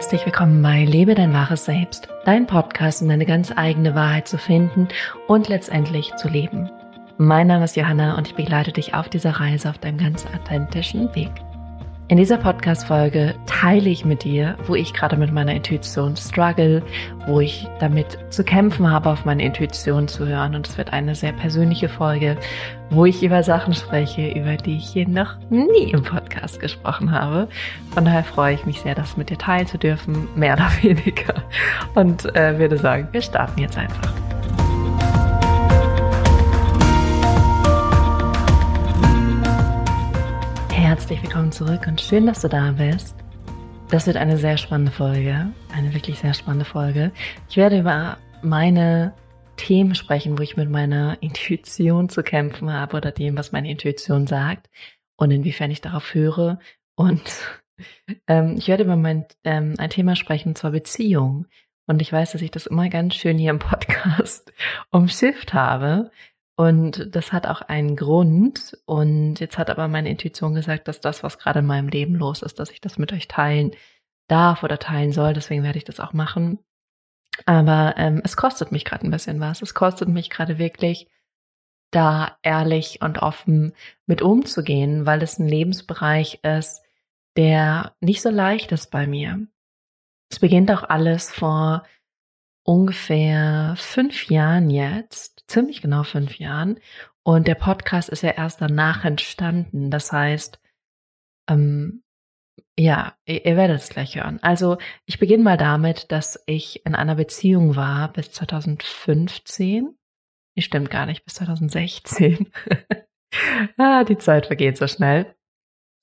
Herzlich willkommen bei Lebe dein wahres Selbst, dein Podcast, um deine ganz eigene Wahrheit zu finden und letztendlich zu leben. Mein Name ist Johanna und ich begleite dich auf dieser Reise auf deinem ganz authentischen Weg. In dieser Podcast-Folge teile ich mit dir, wo ich gerade mit meiner Intuition struggle, wo ich damit zu kämpfen habe, auf meine Intuition zu hören. Und es wird eine sehr persönliche Folge, wo ich über Sachen spreche, über die ich hier noch nie im Podcast gesprochen habe. Von daher freue ich mich sehr, das mit dir teilen zu dürfen, mehr oder weniger. Und äh, würde sagen, wir starten jetzt einfach. Herzlich willkommen zurück und schön, dass du da bist. Das wird eine sehr spannende Folge, eine wirklich sehr spannende Folge. Ich werde über meine Themen sprechen, wo ich mit meiner Intuition zu kämpfen habe oder dem, was meine Intuition sagt und inwiefern ich darauf höre. Und ähm, ich werde über mein, ähm, ein Thema sprechen, und zwar Beziehung. Und ich weiß, dass ich das immer ganz schön hier im Podcast umschifft habe, und das hat auch einen Grund. Und jetzt hat aber meine Intuition gesagt, dass das, was gerade in meinem Leben los ist, dass ich das mit euch teilen darf oder teilen soll. Deswegen werde ich das auch machen. Aber ähm, es kostet mich gerade ein bisschen was. Es kostet mich gerade wirklich, da ehrlich und offen mit umzugehen, weil es ein Lebensbereich ist, der nicht so leicht ist bei mir. Es beginnt auch alles vor ungefähr fünf Jahren jetzt ziemlich genau fünf Jahren. Und der Podcast ist ja erst danach entstanden. Das heißt, ähm, ja, ihr, ihr werdet es gleich hören. Also ich beginne mal damit, dass ich in einer Beziehung war bis 2015. Nee, stimmt gar nicht, bis 2016. ah, die Zeit vergeht so schnell.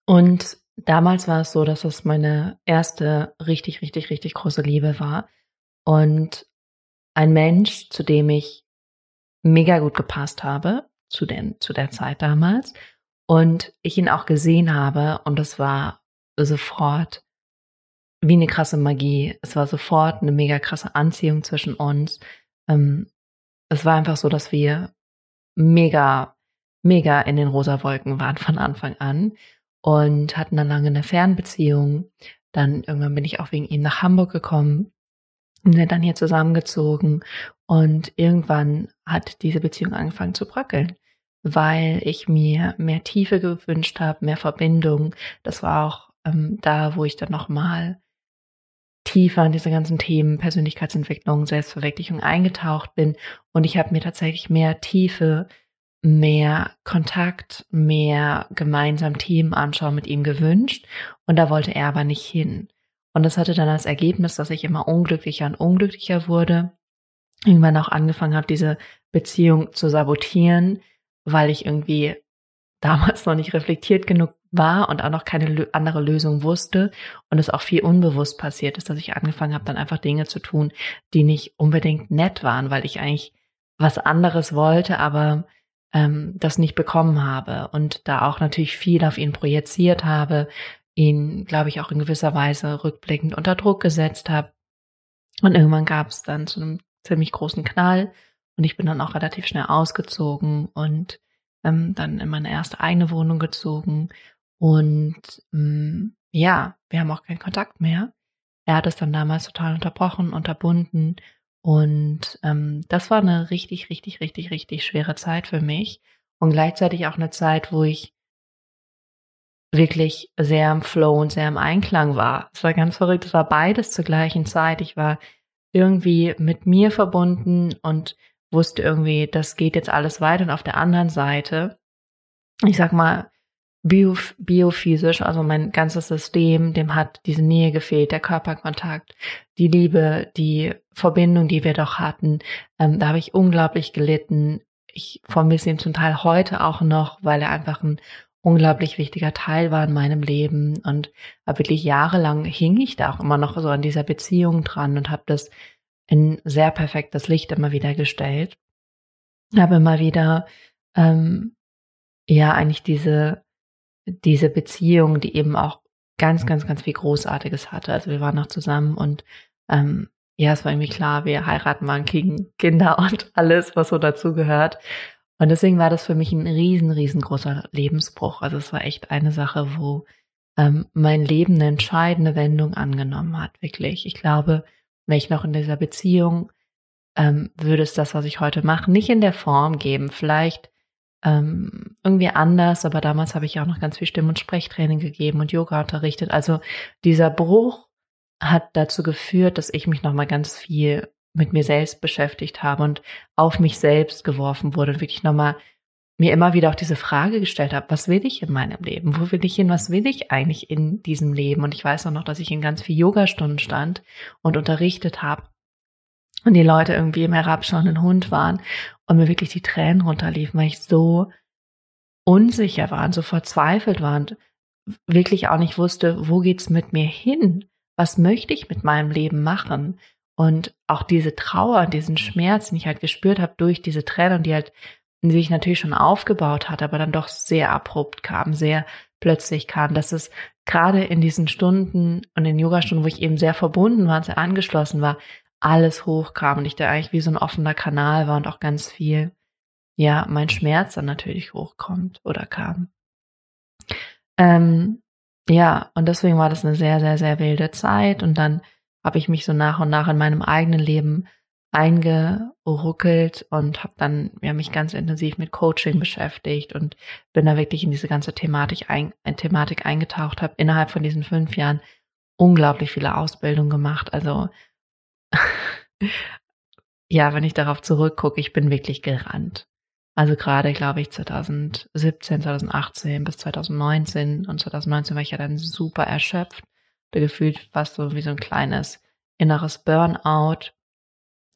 Und damals war es so, dass es meine erste richtig, richtig, richtig große Liebe war. Und ein Mensch, zu dem ich mega gut gepasst habe zu, den, zu der Zeit damals und ich ihn auch gesehen habe und es war sofort wie eine krasse Magie. Es war sofort eine mega krasse Anziehung zwischen uns. Ähm, es war einfach so, dass wir mega, mega in den rosa Wolken waren von Anfang an und hatten dann lange eine Fernbeziehung. Dann irgendwann bin ich auch wegen ihm nach Hamburg gekommen und wir dann hier zusammengezogen und irgendwann hat diese Beziehung angefangen zu bröckeln, weil ich mir mehr Tiefe gewünscht habe, mehr Verbindung. Das war auch ähm, da, wo ich dann nochmal tiefer in diese ganzen Themen Persönlichkeitsentwicklung, Selbstverwirklichung eingetaucht bin. Und ich habe mir tatsächlich mehr Tiefe, mehr Kontakt, mehr gemeinsam Themen anschauen mit ihm gewünscht. Und da wollte er aber nicht hin. Und das hatte dann als Ergebnis, dass ich immer unglücklicher und unglücklicher wurde. Irgendwann auch angefangen habe, diese Beziehung zu sabotieren, weil ich irgendwie damals noch nicht reflektiert genug war und auch noch keine andere Lösung wusste und es auch viel unbewusst passiert ist, dass ich angefangen habe, dann einfach Dinge zu tun, die nicht unbedingt nett waren, weil ich eigentlich was anderes wollte, aber ähm, das nicht bekommen habe und da auch natürlich viel auf ihn projiziert habe, ihn, glaube ich, auch in gewisser Weise rückblickend unter Druck gesetzt habe. Und irgendwann gab es dann zu einem ziemlich großen Knall und ich bin dann auch relativ schnell ausgezogen und ähm, dann in meine erste eigene Wohnung gezogen und ähm, ja, wir haben auch keinen Kontakt mehr. Er hat es dann damals total unterbrochen, unterbunden und ähm, das war eine richtig, richtig, richtig, richtig schwere Zeit für mich und gleichzeitig auch eine Zeit, wo ich wirklich sehr im Flow und sehr im Einklang war. Es war ganz verrückt, es war beides zur gleichen Zeit. Ich war irgendwie mit mir verbunden und wusste irgendwie, das geht jetzt alles weiter. Und auf der anderen Seite, ich sag mal, bio, biophysisch, also mein ganzes System, dem hat diese Nähe gefehlt, der Körperkontakt, die Liebe, die Verbindung, die wir doch hatten. Ähm, da habe ich unglaublich gelitten. Ich vermisse ihn zum Teil heute auch noch, weil er einfach ein unglaublich wichtiger Teil war in meinem Leben und wirklich jahrelang hing ich da auch immer noch so an dieser Beziehung dran und habe das in sehr perfektes Licht immer wieder gestellt. Habe immer wieder ähm, ja eigentlich diese diese Beziehung, die eben auch ganz ganz ganz viel Großartiges hatte. Also wir waren noch zusammen und ähm, ja, es war irgendwie klar, wir heiraten mal, Kinder und alles, was so dazugehört. Und deswegen war das für mich ein riesen, riesengroßer Lebensbruch. Also es war echt eine Sache, wo ähm, mein Leben eine entscheidende Wendung angenommen hat, wirklich. Ich glaube, wenn ich noch in dieser Beziehung, ähm, würde es das, was ich heute mache, nicht in der Form geben. Vielleicht ähm, irgendwie anders, aber damals habe ich auch noch ganz viel Stimm- und Sprechtraining gegeben und Yoga unterrichtet. Also dieser Bruch hat dazu geführt, dass ich mich nochmal ganz viel mit mir selbst beschäftigt habe und auf mich selbst geworfen wurde und wirklich nochmal mir immer wieder auch diese Frage gestellt habe, was will ich in meinem Leben? Wo will ich hin? Was will ich eigentlich in diesem Leben? Und ich weiß auch noch, dass ich in ganz viel Yogastunden stand und unterrichtet habe und die Leute irgendwie im herabschauenden Hund waren und mir wirklich die Tränen runterliefen, weil ich so unsicher war und so verzweifelt war und wirklich auch nicht wusste, wo geht's mit mir hin? Was möchte ich mit meinem Leben machen? Und auch diese Trauer, diesen Schmerz, den ich halt gespürt habe durch diese Tränen, die halt sich natürlich schon aufgebaut hat, aber dann doch sehr abrupt kam, sehr plötzlich kam, dass es gerade in diesen Stunden und in Yogastunden, wo ich eben sehr verbunden war, sehr angeschlossen war, alles hochkam und ich da eigentlich wie so ein offener Kanal war und auch ganz viel, ja, mein Schmerz dann natürlich hochkommt oder kam. Ähm, ja, und deswegen war das eine sehr, sehr, sehr wilde Zeit und dann habe ich mich so nach und nach in meinem eigenen Leben eingeruckelt und habe dann ja, mich ganz intensiv mit Coaching beschäftigt und bin da wirklich in diese ganze Thematik, ein, Thematik eingetaucht, habe innerhalb von diesen fünf Jahren unglaublich viele Ausbildungen gemacht. Also ja, wenn ich darauf zurückgucke, ich bin wirklich gerannt. Also gerade, glaube ich, 2017, 2018 bis 2019 und 2019 war ich ja dann super erschöpft. Gefühlt fast so wie so ein kleines inneres Burnout.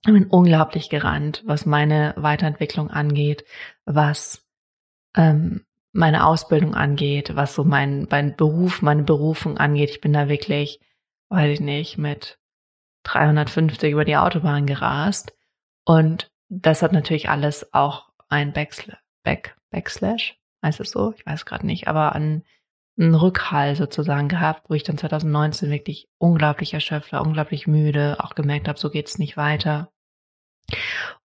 Ich bin unglaublich gerannt, was meine Weiterentwicklung angeht, was ähm, meine Ausbildung angeht, was so mein, mein Beruf, meine Berufung angeht. Ich bin da wirklich, weiß ich nicht, mit 350 über die Autobahn gerast. Und das hat natürlich alles auch ein Backsla Back Backslash, heißt es so? Ich weiß gerade nicht, aber an einen Rückhall sozusagen gehabt, wo ich dann 2019 wirklich unglaublich erschöpft war, unglaublich müde, auch gemerkt habe, so geht's nicht weiter.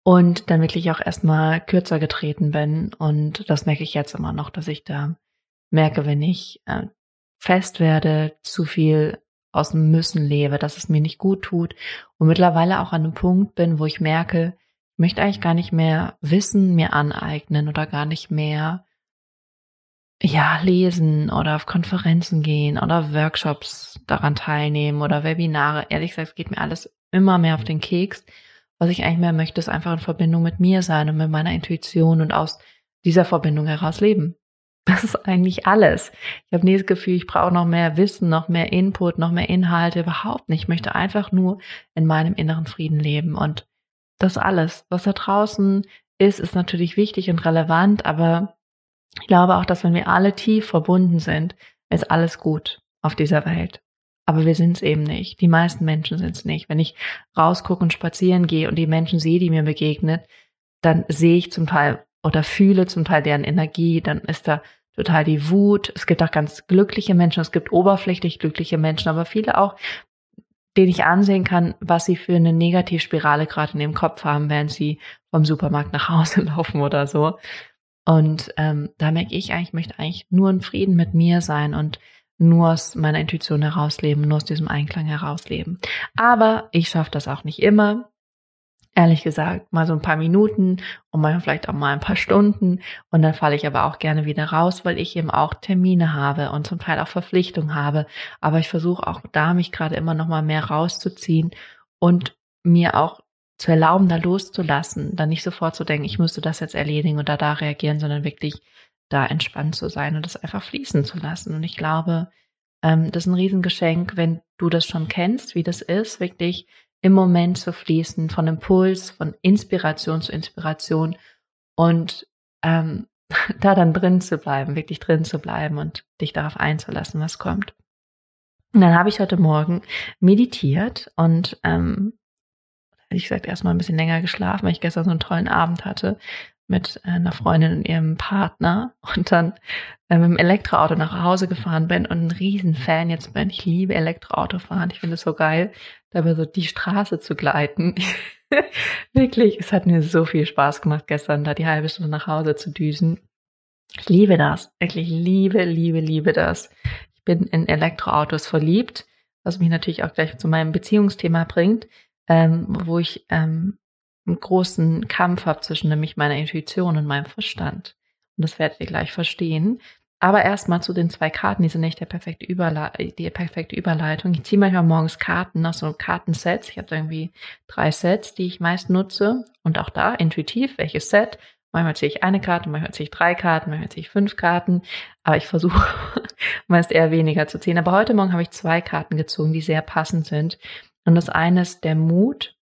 Und dann wirklich auch erstmal kürzer getreten bin. Und das merke ich jetzt immer noch, dass ich da merke, wenn ich äh, fest werde, zu viel aus dem Müssen lebe, dass es mir nicht gut tut und mittlerweile auch an einem Punkt bin, wo ich merke, ich möchte eigentlich gar nicht mehr Wissen mir aneignen oder gar nicht mehr ja, lesen oder auf Konferenzen gehen oder Workshops daran teilnehmen oder Webinare. Ehrlich gesagt, es geht mir alles immer mehr auf den Keks. Was ich eigentlich mehr möchte, ist einfach in Verbindung mit mir sein und mit meiner Intuition und aus dieser Verbindung heraus leben. Das ist eigentlich alles. Ich habe nie das Gefühl, ich brauche noch mehr Wissen, noch mehr Input, noch mehr Inhalte. Überhaupt nicht. Ich möchte einfach nur in meinem inneren Frieden leben. Und das alles, was da draußen ist, ist natürlich wichtig und relevant, aber ich glaube auch, dass wenn wir alle tief verbunden sind, ist alles gut auf dieser Welt. Aber wir sind es eben nicht. Die meisten Menschen sind es nicht. Wenn ich rausgucke und spazieren gehe und die Menschen sehe, die mir begegnet, dann sehe ich zum Teil oder fühle zum Teil deren Energie, dann ist da total die Wut. Es gibt auch ganz glückliche Menschen, es gibt oberflächlich glückliche Menschen, aber viele auch, denen ich ansehen kann, was sie für eine Negativspirale gerade in ihrem Kopf haben, während sie vom Supermarkt nach Hause laufen oder so. Und ähm, da merke ich eigentlich, ich möchte eigentlich nur in Frieden mit mir sein und nur aus meiner Intuition herausleben, nur aus diesem Einklang herausleben. Aber ich schaffe das auch nicht immer ehrlich gesagt, mal so ein paar Minuten und mal vielleicht auch mal ein paar Stunden. Und dann falle ich aber auch gerne wieder raus, weil ich eben auch Termine habe und zum Teil auch Verpflichtungen habe. Aber ich versuche auch da mich gerade immer noch mal mehr rauszuziehen und mir auch zu erlauben, da loszulassen, dann nicht sofort zu denken, ich müsste das jetzt erledigen oder da reagieren, sondern wirklich da entspannt zu sein und das einfach fließen zu lassen. Und ich glaube, ähm, das ist ein Riesengeschenk, wenn du das schon kennst, wie das ist, wirklich im Moment zu fließen, von Impuls, von Inspiration zu Inspiration und ähm, da dann drin zu bleiben, wirklich drin zu bleiben und dich darauf einzulassen, was kommt. Und dann habe ich heute Morgen meditiert und ähm, ich gesagt erstmal ein bisschen länger geschlafen, weil ich gestern so einen tollen Abend hatte mit einer Freundin und ihrem Partner und dann äh, mit dem Elektroauto nach Hause gefahren bin und ein Riesenfan jetzt bin. Ich liebe Elektroautofahren. Ich finde es so geil, dabei so die Straße zu gleiten. Wirklich, es hat mir so viel Spaß gemacht, gestern da die halbe Stunde nach Hause zu düsen. Ich liebe das. Wirklich liebe, liebe, liebe das. Ich bin in Elektroautos verliebt, was mich natürlich auch gleich zu meinem Beziehungsthema bringt, ähm, wo ich ähm, einen großen Kampf habe zwischen nämlich meiner Intuition und meinem Verstand. Und das werdet ihr gleich verstehen. Aber erstmal zu den zwei Karten, die sind nicht der perfekte die perfekte Überleitung. Ich ziehe manchmal morgens Karten aus so Kartensets. Ich habe irgendwie drei Sets, die ich meist nutze. Und auch da intuitiv, welches Set. Manchmal ziehe ich eine Karte, manchmal ziehe ich drei Karten, manchmal ziehe ich fünf Karten. Aber ich versuche meist eher weniger zu ziehen. Aber heute Morgen habe ich zwei Karten gezogen, die sehr passend sind. Und das eine ist der Mut.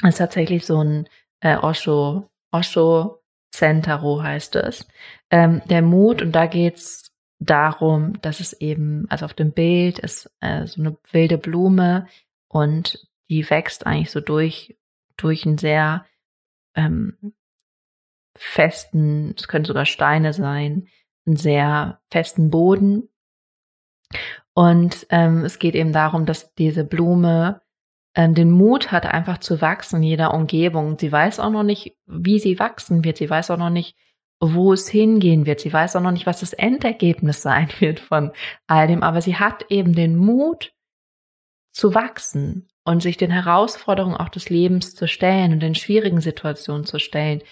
Das ist tatsächlich so ein äh, Osho, Osho Centaro heißt es. Ähm, der Mut, und da geht's darum, dass es eben, also auf dem Bild ist äh, so eine wilde Blume und die wächst eigentlich so durch, durch einen sehr ähm, festen, es können sogar Steine sein, einen sehr festen Boden. Und ähm, es geht eben darum, dass diese Blume den Mut hat, einfach zu wachsen in jeder Umgebung. Sie weiß auch noch nicht, wie sie wachsen wird. Sie weiß auch noch nicht, wo es hingehen wird. Sie weiß auch noch nicht, was das Endergebnis sein wird von all dem. Aber sie hat eben den Mut zu wachsen und sich den Herausforderungen auch des Lebens zu stellen und den schwierigen Situationen zu stellen.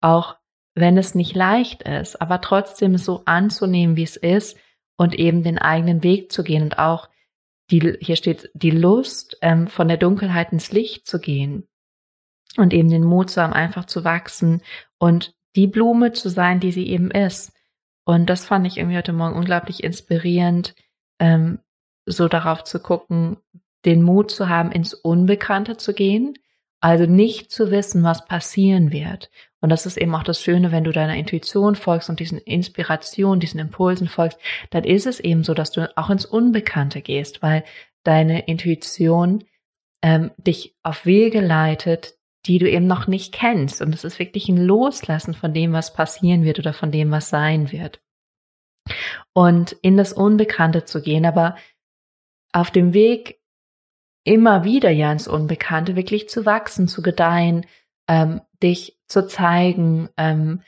Auch wenn es nicht leicht ist, aber trotzdem so anzunehmen, wie es ist und eben den eigenen Weg zu gehen und auch die, hier steht die Lust, ähm, von der Dunkelheit ins Licht zu gehen und eben den Mut zu haben, einfach zu wachsen und die Blume zu sein, die sie eben ist. Und das fand ich irgendwie heute Morgen unglaublich inspirierend, ähm, so darauf zu gucken, den Mut zu haben, ins Unbekannte zu gehen, also nicht zu wissen, was passieren wird. Und das ist eben auch das Schöne, wenn du deiner Intuition folgst und diesen Inspirationen, diesen Impulsen folgst, dann ist es eben so, dass du auch ins Unbekannte gehst, weil deine Intuition ähm, dich auf Wege leitet, die du eben noch nicht kennst. Und es ist wirklich ein Loslassen von dem, was passieren wird oder von dem, was sein wird. Und in das Unbekannte zu gehen, aber auf dem Weg immer wieder ja ins Unbekannte wirklich zu wachsen, zu gedeihen, ähm, dich zu zeigen, ähm,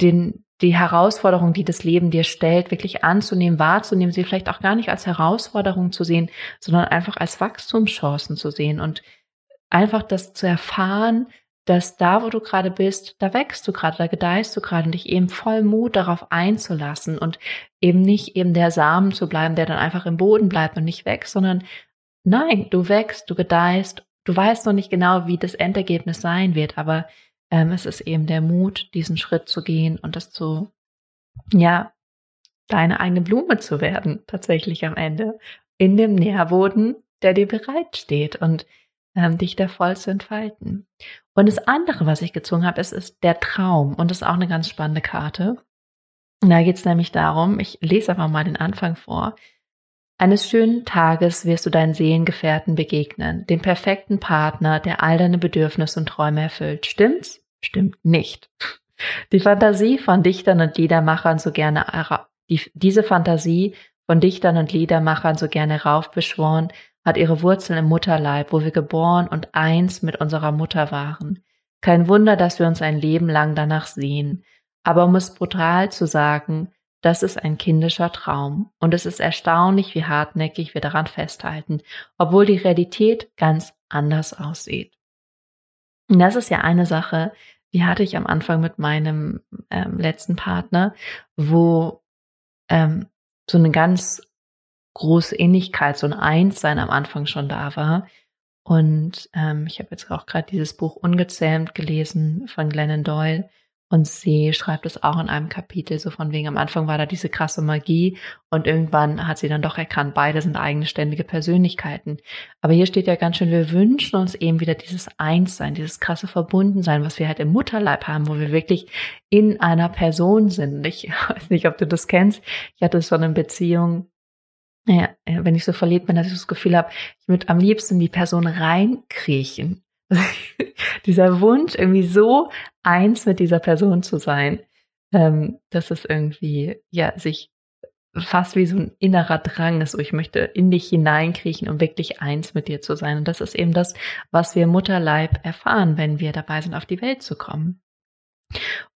den, die Herausforderung, die das Leben dir stellt, wirklich anzunehmen, wahrzunehmen, sie vielleicht auch gar nicht als Herausforderung zu sehen, sondern einfach als Wachstumschancen zu sehen und einfach das zu erfahren, dass da, wo du gerade bist, da wächst du gerade, da gedeihst du gerade und dich eben voll Mut darauf einzulassen und eben nicht eben der Samen zu bleiben, der dann einfach im Boden bleibt und nicht wächst, sondern nein, du wächst, du gedeihst du weißt noch nicht genau, wie das Endergebnis sein wird, aber ähm, es ist eben der Mut, diesen Schritt zu gehen und das zu, ja, deine eigene Blume zu werden, tatsächlich am Ende, in dem Nährboden, der dir bereitsteht und ähm, dich da voll zu entfalten. Und das andere, was ich gezogen habe, ist, ist der Traum. Und das ist auch eine ganz spannende Karte. Und da geht es nämlich darum, ich lese einfach mal den Anfang vor. Eines schönen Tages wirst du deinen Seelengefährten begegnen, dem perfekten Partner, der all deine Bedürfnisse und Träume erfüllt. Stimmt's? Stimmt nicht. Die Fantasie von Dichtern und Liedermachern so gerne, die, diese Fantasie von Dichtern und Liedermachern so gerne raufbeschworen, hat ihre Wurzeln im Mutterleib, wo wir geboren und eins mit unserer Mutter waren. Kein Wunder, dass wir uns ein Leben lang danach sehen. Aber um es brutal zu sagen, das ist ein kindischer Traum und es ist erstaunlich, wie hartnäckig wir daran festhalten, obwohl die Realität ganz anders aussieht. Und das ist ja eine Sache, die hatte ich am Anfang mit meinem ähm, letzten Partner, wo ähm, so eine ganz große Innigkeit, so ein Einssein am Anfang schon da war. Und ähm, ich habe jetzt auch gerade dieses Buch Ungezähmt gelesen von Glennon Doyle. Und sie schreibt es auch in einem Kapitel, so von wegen, am Anfang war da diese krasse Magie und irgendwann hat sie dann doch erkannt, beide sind eigenständige Persönlichkeiten. Aber hier steht ja ganz schön, wir wünschen uns eben wieder dieses Einssein, dieses krasse Verbundensein, was wir halt im Mutterleib haben, wo wir wirklich in einer Person sind. Ich weiß nicht, ob du das kennst. Ich hatte so eine Beziehung, ja, wenn ich so verliebt bin, dass ich das Gefühl habe, ich würde am liebsten die Person reinkriechen. dieser Wunsch, irgendwie so eins mit dieser Person zu sein, ähm, dass es irgendwie, ja, sich fast wie so ein innerer Drang ist, so ich möchte in dich hineinkriechen, um wirklich eins mit dir zu sein. Und das ist eben das, was wir Mutterleib erfahren, wenn wir dabei sind, auf die Welt zu kommen.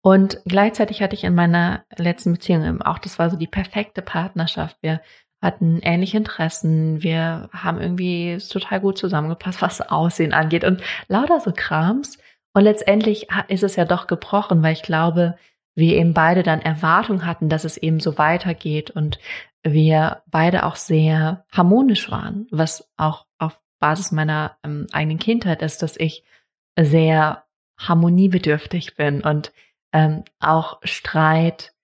Und gleichzeitig hatte ich in meiner letzten Beziehung eben auch, das war so die perfekte Partnerschaft. Wir hatten ähnliche Interessen, wir haben irgendwie total gut zusammengepasst, was Aussehen angeht und lauter so Krams. Und letztendlich ist es ja doch gebrochen, weil ich glaube, wir eben beide dann Erwartung hatten, dass es eben so weitergeht und wir beide auch sehr harmonisch waren, was auch auf Basis meiner ähm, eigenen Kindheit ist, dass ich sehr harmoniebedürftig bin und ähm, auch Streit.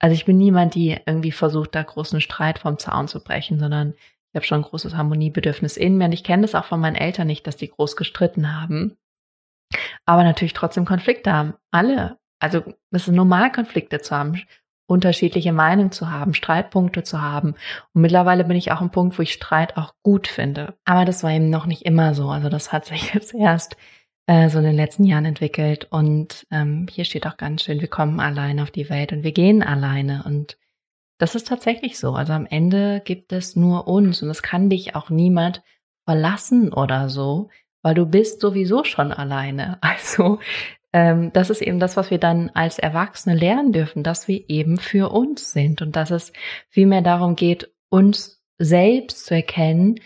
Also ich bin niemand, die irgendwie versucht, da großen Streit vom Zaun zu brechen, sondern ich habe schon ein großes Harmoniebedürfnis in mir. Und ich kenne das auch von meinen Eltern nicht, dass die groß gestritten haben. Aber natürlich trotzdem Konflikte haben. Alle. Also es ist normal, Konflikte zu haben, unterschiedliche Meinungen zu haben, Streitpunkte zu haben. Und mittlerweile bin ich auch ein Punkt, wo ich Streit auch gut finde. Aber das war eben noch nicht immer so. Also das hat sich jetzt erst äh, so in den letzten Jahren entwickelt. Und ähm, hier steht auch ganz schön, wir kommen alleine auf die Welt und wir gehen alleine. Und das ist tatsächlich so. Also am Ende gibt es nur uns und es kann dich auch niemand verlassen oder so, weil du bist sowieso schon alleine. Also ähm, das ist eben das, was wir dann als Erwachsene lernen dürfen, dass wir eben für uns sind und dass es vielmehr darum geht, uns selbst zu erkennen,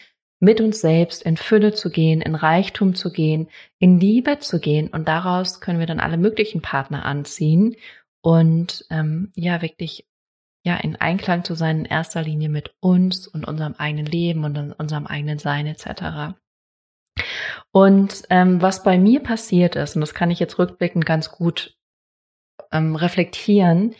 mit uns selbst in Fülle zu gehen, in Reichtum zu gehen, in Liebe zu gehen und daraus können wir dann alle möglichen Partner anziehen und ähm, ja wirklich ja in Einklang zu sein in erster Linie mit uns und unserem eigenen Leben und unserem eigenen Sein etc. Und ähm, was bei mir passiert ist und das kann ich jetzt rückblickend ganz gut ähm, reflektieren,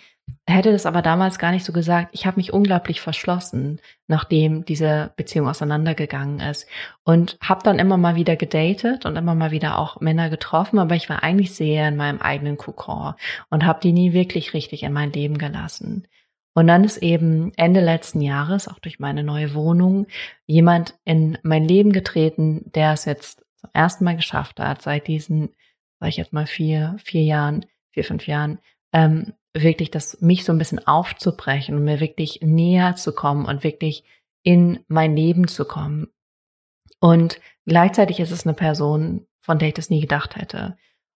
hätte das aber damals gar nicht so gesagt. Ich habe mich unglaublich verschlossen, nachdem diese Beziehung auseinandergegangen ist und habe dann immer mal wieder gedatet und immer mal wieder auch Männer getroffen, aber ich war eigentlich sehr in meinem eigenen Kokon und habe die nie wirklich richtig in mein Leben gelassen. Und dann ist eben Ende letzten Jahres, auch durch meine neue Wohnung, jemand in mein Leben getreten, der es jetzt zum ersten Mal geschafft hat, seit diesen, sag ich jetzt mal vier, vier Jahren, vier, fünf Jahren, ähm, wirklich das, mich so ein bisschen aufzubrechen und mir wirklich näher zu kommen und wirklich in mein Leben zu kommen. Und gleichzeitig ist es eine Person, von der ich das nie gedacht hätte.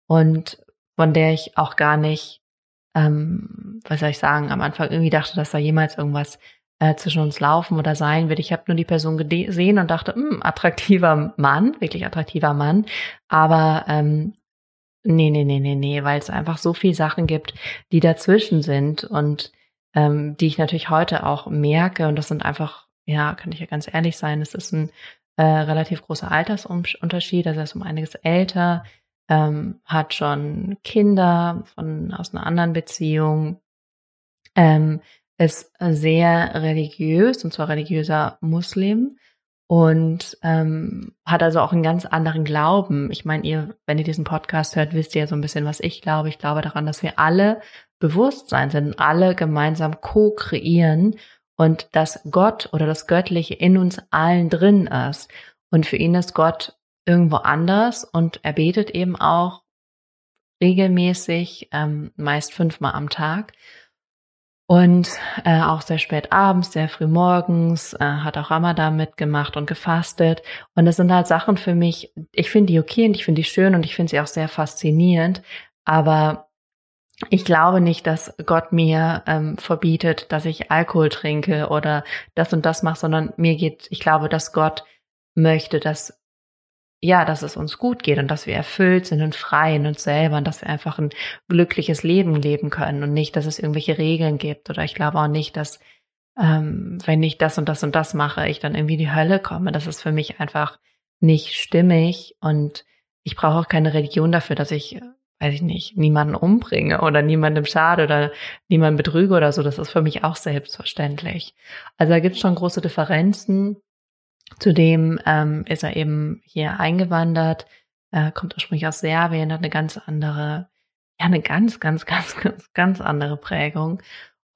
Und von der ich auch gar nicht, ähm, was soll ich sagen, am Anfang irgendwie dachte, dass da jemals irgendwas äh, zwischen uns laufen oder sein wird. Ich habe nur die Person gesehen und dachte, mh, hm, attraktiver Mann, wirklich attraktiver Mann. Aber ähm, Nee, nee, nee, nee, nee, weil es einfach so viele Sachen gibt, die dazwischen sind und ähm, die ich natürlich heute auch merke. Und das sind einfach, ja, kann ich ja ganz ehrlich sein, es ist ein äh, relativ großer Altersunterschied. Also er ist um einiges älter, ähm, hat schon Kinder von aus einer anderen Beziehung, ähm, ist sehr religiös und zwar religiöser Muslim und ähm, hat also auch einen ganz anderen Glauben. Ich meine, ihr, wenn ihr diesen Podcast hört, wisst ihr ja so ein bisschen, was ich glaube. Ich glaube daran, dass wir alle Bewusstsein sind, alle gemeinsam co-kreieren und dass Gott oder das Göttliche in uns allen drin ist. Und für ihn ist Gott irgendwo anders und er betet eben auch regelmäßig, ähm, meist fünfmal am Tag und äh, auch sehr spät abends, sehr früh morgens, äh, hat auch Ramadan mitgemacht und gefastet. Und das sind halt Sachen für mich, ich finde die okay und ich finde die schön und ich finde sie auch sehr faszinierend. Aber ich glaube nicht, dass Gott mir ähm, verbietet, dass ich Alkohol trinke oder das und das mache, sondern mir geht, ich glaube, dass Gott möchte, dass ja, dass es uns gut geht und dass wir erfüllt sind und frei in uns selber und dass wir einfach ein glückliches Leben leben können und nicht, dass es irgendwelche Regeln gibt. Oder ich glaube auch nicht, dass ähm, wenn ich das und das und das mache, ich dann irgendwie in die Hölle komme. Das ist für mich einfach nicht stimmig und ich brauche auch keine Religion dafür, dass ich, weiß ich nicht, niemanden umbringe oder niemandem schade oder niemanden betrüge oder so. Das ist für mich auch selbstverständlich. Also da gibt es schon große Differenzen Zudem ähm, ist er eben hier eingewandert, äh, kommt ursprünglich aus Serbien, hat eine ganz andere, ja, eine ganz, ganz, ganz, ganz, ganz andere Prägung.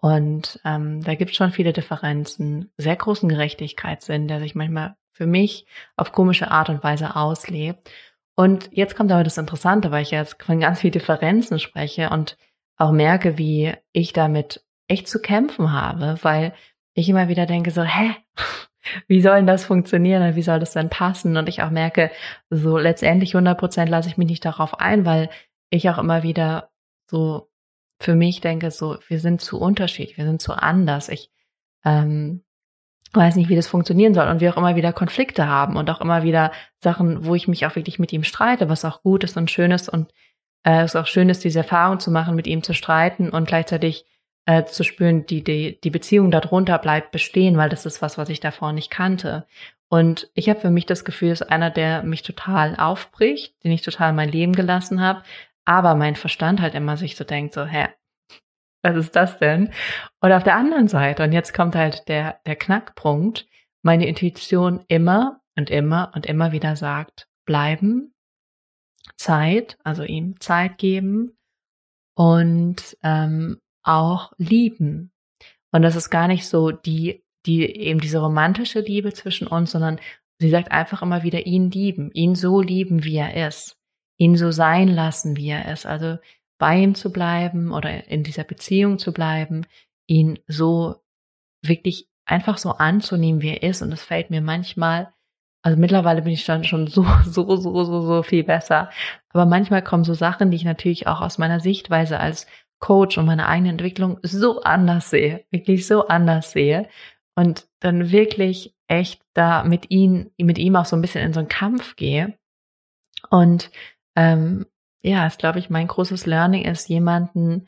Und ähm, da gibt es schon viele Differenzen, sehr großen Gerechtigkeitssinn, der sich manchmal für mich auf komische Art und Weise auslebt. Und jetzt kommt aber das Interessante, weil ich jetzt von ganz vielen Differenzen spreche und auch merke, wie ich damit echt zu kämpfen habe, weil ich immer wieder denke so, hä, wie soll denn das funktionieren? Wie soll das denn passen? Und ich auch merke, so letztendlich 100 Prozent lasse ich mich nicht darauf ein, weil ich auch immer wieder so für mich denke, so, wir sind zu unterschiedlich, wir sind zu anders. Ich ähm, weiß nicht, wie das funktionieren soll und wir auch immer wieder Konflikte haben und auch immer wieder Sachen, wo ich mich auch wirklich mit ihm streite, was auch gut ist und schön ist und äh, es ist auch schön ist, diese Erfahrung zu machen, mit ihm zu streiten und gleichzeitig äh, zu spüren, die, die, die Beziehung darunter bleibt bestehen, weil das ist was, was ich davor nicht kannte. Und ich habe für mich das Gefühl, es ist einer, der mich total aufbricht, den ich total mein Leben gelassen habe, aber mein Verstand halt immer sich so denkt, so, hä, was ist das denn? Und auf der anderen Seite, und jetzt kommt halt der, der Knackpunkt, meine Intuition immer und immer und immer wieder sagt, bleiben, Zeit, also ihm Zeit geben und ähm, auch lieben. Und das ist gar nicht so die, die eben diese romantische Liebe zwischen uns, sondern sie sagt einfach immer wieder ihn lieben, ihn so lieben, wie er ist, ihn so sein lassen, wie er ist. Also bei ihm zu bleiben oder in dieser Beziehung zu bleiben, ihn so wirklich einfach so anzunehmen, wie er ist. Und es fällt mir manchmal, also mittlerweile bin ich dann schon so, so, so, so, so viel besser. Aber manchmal kommen so Sachen, die ich natürlich auch aus meiner Sichtweise als Coach und meine eigene Entwicklung so anders sehe, wirklich so anders sehe. Und dann wirklich echt da mit ihm, mit ihm auch so ein bisschen in so einen Kampf gehe. Und ähm, ja, ist, glaube ich, mein großes Learning ist, jemanden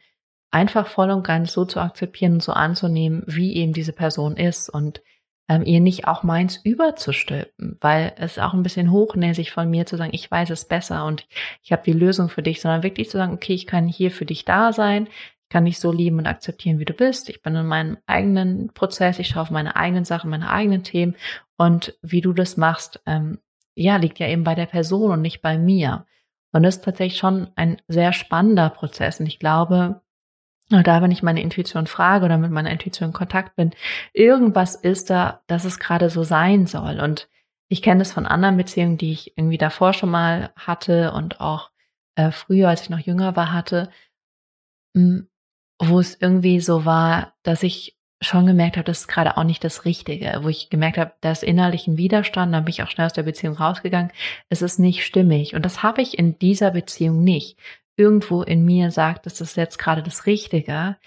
einfach voll und ganz so zu akzeptieren und so anzunehmen, wie eben diese Person ist und ähm, ihr nicht auch meins überzustülpen, weil es auch ein bisschen hochnäsig von mir zu sagen, ich weiß es besser und ich habe die Lösung für dich, sondern wirklich zu sagen, okay, ich kann hier für dich da sein, ich kann dich so lieben und akzeptieren, wie du bist. Ich bin in meinem eigenen Prozess, ich schaue auf meine eigenen Sachen, meine eigenen Themen und wie du das machst, ähm, ja, liegt ja eben bei der Person und nicht bei mir. Und das ist tatsächlich schon ein sehr spannender Prozess. Und ich glaube, da, wenn ich meine Intuition frage oder mit meiner Intuition in Kontakt bin, irgendwas ist da, dass es gerade so sein soll. Und ich kenne das von anderen Beziehungen, die ich irgendwie davor schon mal hatte und auch äh, früher, als ich noch jünger war, hatte, hm, wo es irgendwie so war, dass ich schon gemerkt habe, das ist gerade auch nicht das Richtige, wo ich gemerkt habe, da ist innerlich ein Widerstand, dann bin ich auch schnell aus der Beziehung rausgegangen. Es ist nicht stimmig. Und das habe ich in dieser Beziehung nicht. Irgendwo in mir sagt, das ist jetzt gerade das Richtige.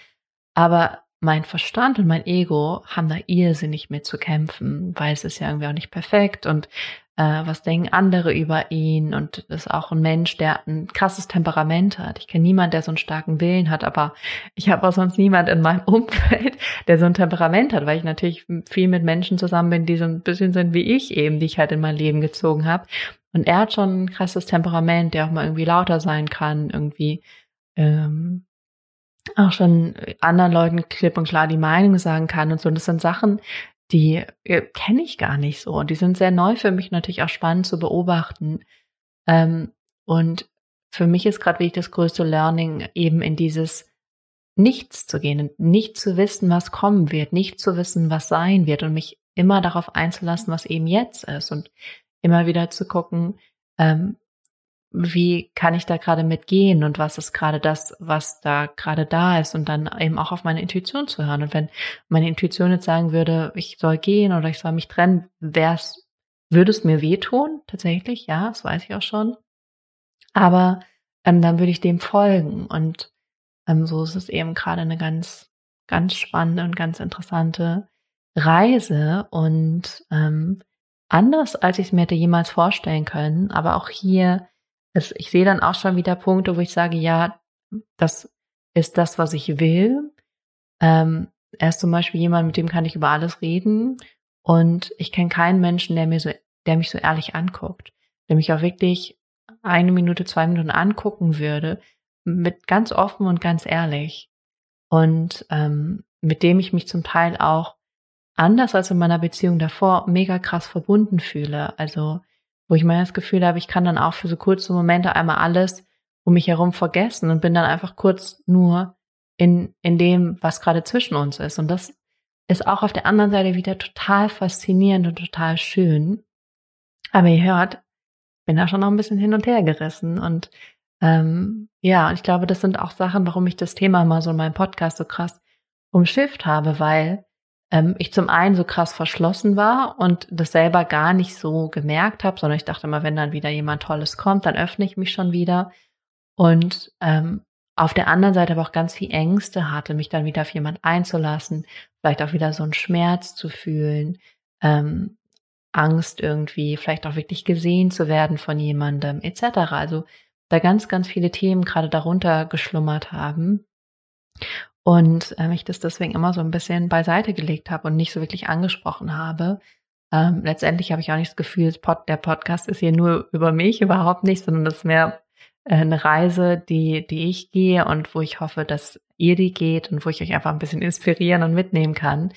Aber mein Verstand und mein Ego haben da irrsinnig mit zu kämpfen, weil es ist ja irgendwie auch nicht perfekt und äh, was denken andere über ihn und ist auch ein Mensch, der ein krasses Temperament hat. Ich kenne niemanden, der so einen starken Willen hat, aber ich habe auch sonst niemand in meinem Umfeld, der so ein Temperament hat, weil ich natürlich viel mit Menschen zusammen bin, die so ein bisschen sind wie ich eben, die ich halt in mein Leben gezogen habe. Und er hat schon ein krasses Temperament, der auch mal irgendwie lauter sein kann, irgendwie ähm, auch schon anderen Leuten klipp und klar die Meinung sagen kann und so. Und das sind Sachen, die äh, kenne ich gar nicht so. Und die sind sehr neu für mich natürlich auch spannend zu beobachten. Ähm, und für mich ist gerade wirklich das größte Learning, eben in dieses Nichts zu gehen, nicht zu wissen, was kommen wird, nicht zu wissen, was sein wird und mich immer darauf einzulassen, was eben jetzt ist und immer wieder zu gucken, ähm, wie kann ich da gerade mitgehen und was ist gerade das, was da gerade da ist und dann eben auch auf meine Intuition zu hören. Und wenn meine Intuition jetzt sagen würde, ich soll gehen oder ich soll mich trennen, wär's, würde es mir wehtun, tatsächlich, ja, das weiß ich auch schon. Aber ähm, dann würde ich dem folgen und ähm, so ist es eben gerade eine ganz, ganz spannende und ganz interessante Reise und ähm, anders, als ich es mir hätte jemals vorstellen können, aber auch hier es, ich sehe dann auch schon wieder Punkte, wo ich sage, ja, das ist das, was ich will. Ähm, er ist zum Beispiel jemand, mit dem kann ich über alles reden. Und ich kenne keinen Menschen, der mir so, der mich so ehrlich anguckt, der mich auch wirklich eine Minute, zwei Minuten angucken würde, mit ganz offen und ganz ehrlich. Und ähm, mit dem ich mich zum Teil auch anders als in meiner Beziehung davor mega krass verbunden fühle. Also wo ich mal das Gefühl habe, ich kann dann auch für so kurze Momente einmal alles um mich herum vergessen und bin dann einfach kurz nur in, in dem, was gerade zwischen uns ist. Und das ist auch auf der anderen Seite wieder total faszinierend und total schön. Aber ihr hört, bin da schon noch ein bisschen hin und her gerissen. Und ähm, ja, ich glaube, das sind auch Sachen, warum ich das Thema mal so in meinem Podcast so krass umschifft habe, weil ähm, ich zum einen so krass verschlossen war und das selber gar nicht so gemerkt habe, sondern ich dachte immer, wenn dann wieder jemand Tolles kommt, dann öffne ich mich schon wieder. Und ähm, auf der anderen Seite aber auch ganz viel Ängste hatte, mich dann wieder auf jemand einzulassen, vielleicht auch wieder so einen Schmerz zu fühlen, ähm, Angst irgendwie, vielleicht auch wirklich gesehen zu werden von jemandem, etc. Also da ganz, ganz viele Themen gerade darunter geschlummert haben. Und ähm, ich das deswegen immer so ein bisschen beiseite gelegt habe und nicht so wirklich angesprochen habe. Ähm, letztendlich habe ich auch nicht das Gefühl, der Podcast ist hier nur über mich, überhaupt nicht, sondern das ist mehr äh, eine Reise, die, die ich gehe und wo ich hoffe, dass ihr die geht und wo ich euch einfach ein bisschen inspirieren und mitnehmen kann.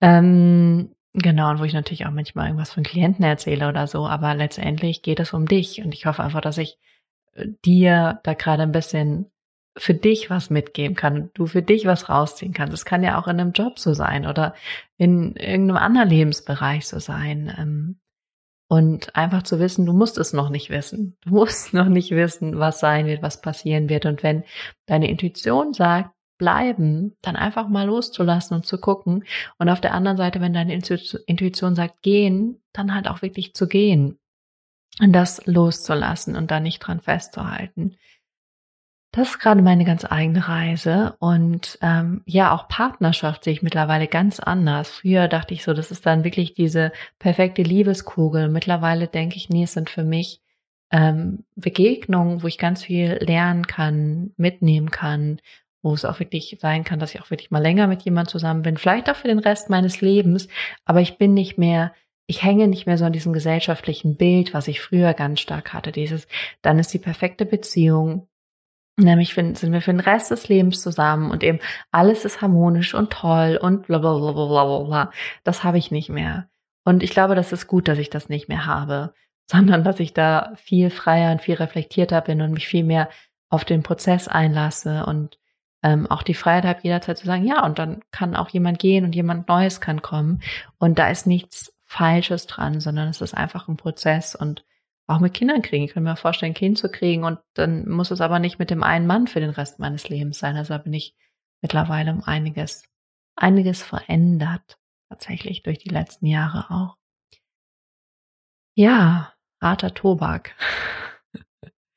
Ähm, genau, und wo ich natürlich auch manchmal irgendwas von Klienten erzähle oder so, aber letztendlich geht es um dich und ich hoffe einfach, dass ich äh, dir da gerade ein bisschen für dich was mitgeben kann, du für dich was rausziehen kannst. Es kann ja auch in einem Job so sein oder in irgendeinem anderen Lebensbereich so sein. Ähm, und einfach zu wissen, du musst es noch nicht wissen. Du musst noch nicht wissen, was sein wird, was passieren wird. Und wenn deine Intuition sagt, bleiben, dann einfach mal loszulassen und zu gucken. Und auf der anderen Seite, wenn deine Intuition sagt, gehen, dann halt auch wirklich zu gehen. Und das loszulassen und da nicht dran festzuhalten. Das ist gerade meine ganz eigene Reise und ähm, ja, auch Partnerschaft sehe ich mittlerweile ganz anders. Früher dachte ich so, das ist dann wirklich diese perfekte Liebeskugel. Mittlerweile denke ich, nee, es sind für mich ähm, Begegnungen, wo ich ganz viel lernen kann, mitnehmen kann, wo es auch wirklich sein kann, dass ich auch wirklich mal länger mit jemand zusammen bin, vielleicht auch für den Rest meines Lebens, aber ich bin nicht mehr ich hänge nicht mehr so an diesem gesellschaftlichen Bild, was ich früher ganz stark hatte. Dieses, dann ist die perfekte Beziehung, Nämlich sind wir für den Rest des Lebens zusammen und eben alles ist harmonisch und toll und bla bla bla bla bla. Das habe ich nicht mehr. Und ich glaube, das ist gut, dass ich das nicht mehr habe, sondern dass ich da viel freier und viel reflektierter bin und mich viel mehr auf den Prozess einlasse und ähm, auch die Freiheit habe, jederzeit zu sagen, ja, und dann kann auch jemand gehen und jemand Neues kann kommen. Und da ist nichts Falsches dran, sondern es ist einfach ein Prozess und auch mit Kindern kriegen. Ich kann mir vorstellen, ein Kind zu kriegen und dann muss es aber nicht mit dem einen Mann für den Rest meines Lebens sein. Also bin ich mittlerweile um einiges, einiges verändert. Tatsächlich durch die letzten Jahre auch. Ja, harter Tobak.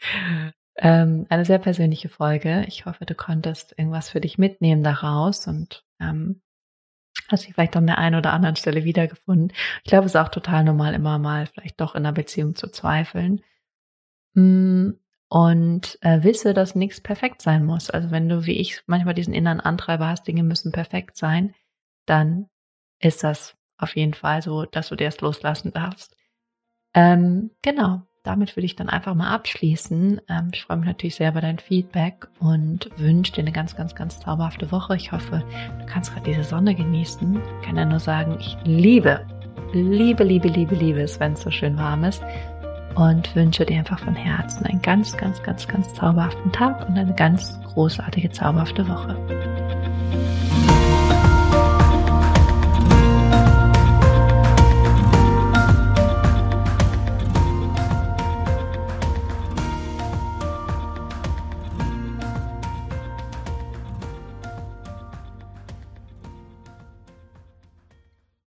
ähm, eine sehr persönliche Folge. Ich hoffe, du konntest irgendwas für dich mitnehmen daraus und ähm, hast dich vielleicht an der einen oder anderen Stelle wiedergefunden. Ich glaube, es ist auch total normal, immer mal vielleicht doch in einer Beziehung zu zweifeln. Mm, und äh, wisse, dass nichts perfekt sein muss. Also wenn du, wie ich, manchmal diesen inneren Antreiber hast, Dinge müssen perfekt sein, dann ist das auf jeden Fall so, dass du dir das loslassen darfst. Ähm, genau damit würde ich dann einfach mal abschließen. Ähm, ich freue mich natürlich sehr über dein Feedback und wünsche dir eine ganz, ganz, ganz zauberhafte Woche. Ich hoffe, du kannst gerade diese Sonne genießen. Ich kann ja nur sagen, ich liebe, liebe, liebe, liebe, liebe es, wenn es so schön warm ist. Und wünsche dir einfach von Herzen einen ganz, ganz, ganz, ganz zauberhaften Tag und eine ganz großartige, zauberhafte Woche.